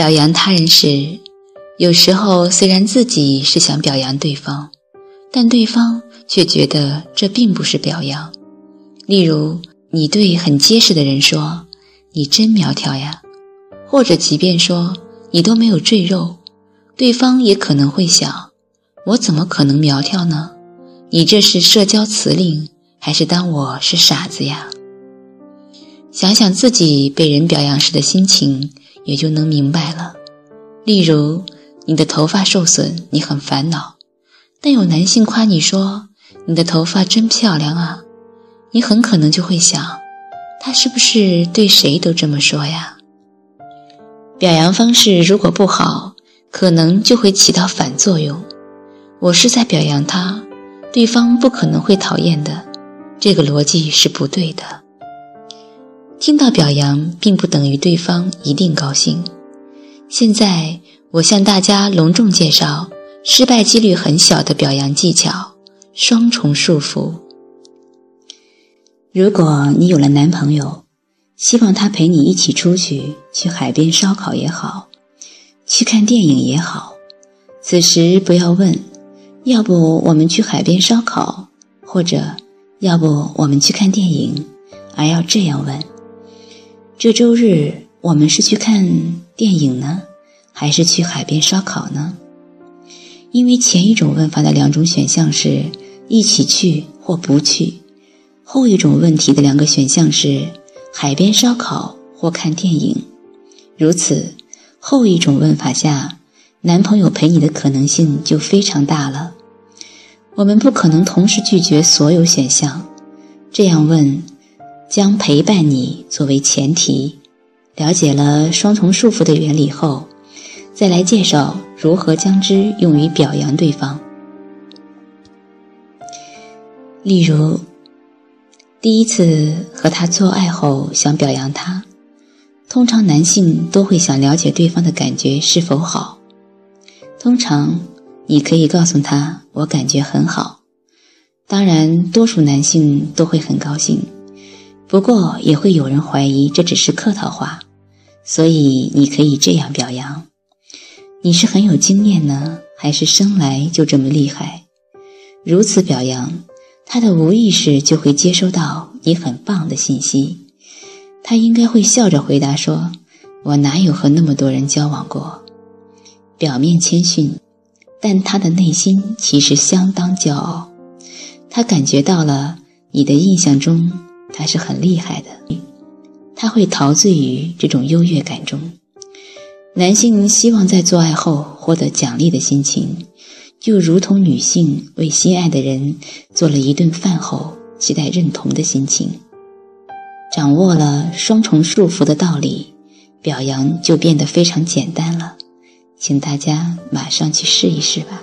表扬他人时，有时候虽然自己是想表扬对方，但对方却觉得这并不是表扬。例如，你对很结实的人说：“你真苗条呀。”或者即便说你都没有赘肉，对方也可能会想：我怎么可能苗条呢？你这是社交辞令，还是当我是傻子呀？想想自己被人表扬时的心情，也就能明白了。例如，你的头发受损，你很烦恼，但有男性夸你说你的头发真漂亮啊，你很可能就会想，他是不是对谁都这么说呀？表扬方式如果不好，可能就会起到反作用。我是在表扬他，对方不可能会讨厌的，这个逻辑是不对的。听到表扬，并不等于对方一定高兴。现在我向大家隆重介绍失败几率很小的表扬技巧——双重束缚。如果你有了男朋友，希望他陪你一起出去，去海边烧烤也好，去看电影也好。此时不要问，要不我们去海边烧烤，或者要不我们去看电影，而要这样问：这周日我们是去看电影呢，还是去海边烧烤呢？因为前一种问法的两种选项是一起去或不去，后一种问题的两个选项是。海边烧烤或看电影，如此后一种问法下，男朋友陪你的可能性就非常大了。我们不可能同时拒绝所有选项，这样问将陪伴你作为前提。了解了双重束缚的原理后，再来介绍如何将之用于表扬对方。例如。第一次和他做爱后，想表扬他，通常男性都会想了解对方的感觉是否好。通常你可以告诉他：“我感觉很好。”当然，多数男性都会很高兴，不过也会有人怀疑这只是客套话。所以你可以这样表扬：“你是很有经验呢，还是生来就这么厉害？”如此表扬。他的无意识就会接收到你很棒的信息，他应该会笑着回答说：“我哪有和那么多人交往过？”表面谦逊，但他的内心其实相当骄傲。他感觉到了你的印象中他是很厉害的，他会陶醉于这种优越感中。男性希望在做爱后获得奖励的心情。就如同女性为心爱的人做了一顿饭后期待认同的心情，掌握了双重束缚的道理，表扬就变得非常简单了。请大家马上去试一试吧。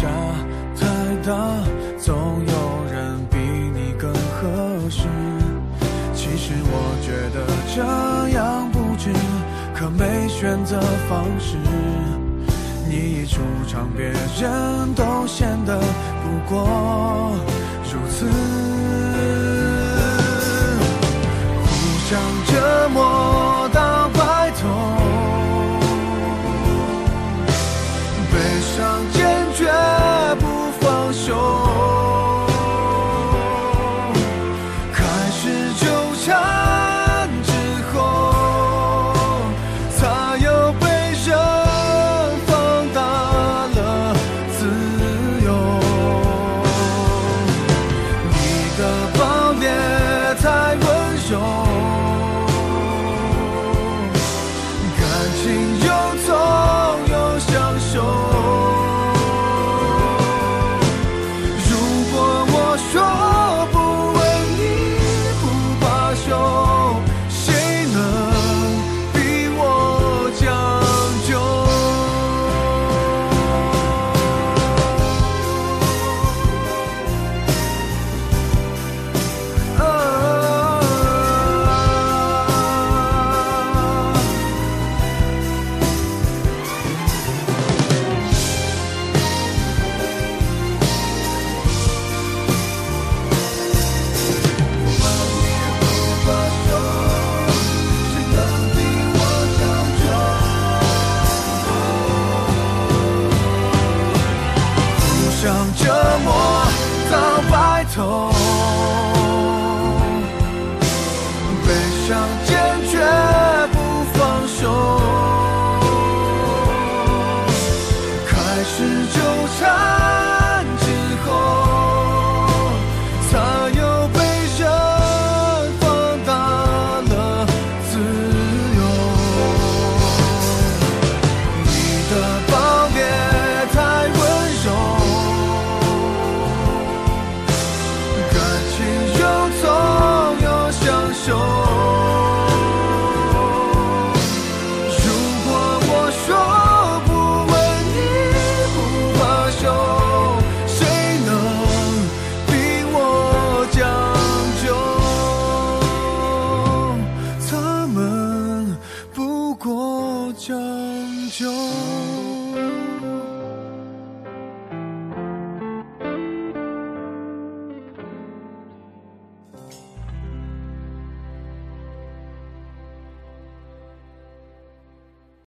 下太大总有人比你更合适。其实我觉得这样不值可没选择方式。你一出场别人都显得不过让坚将就。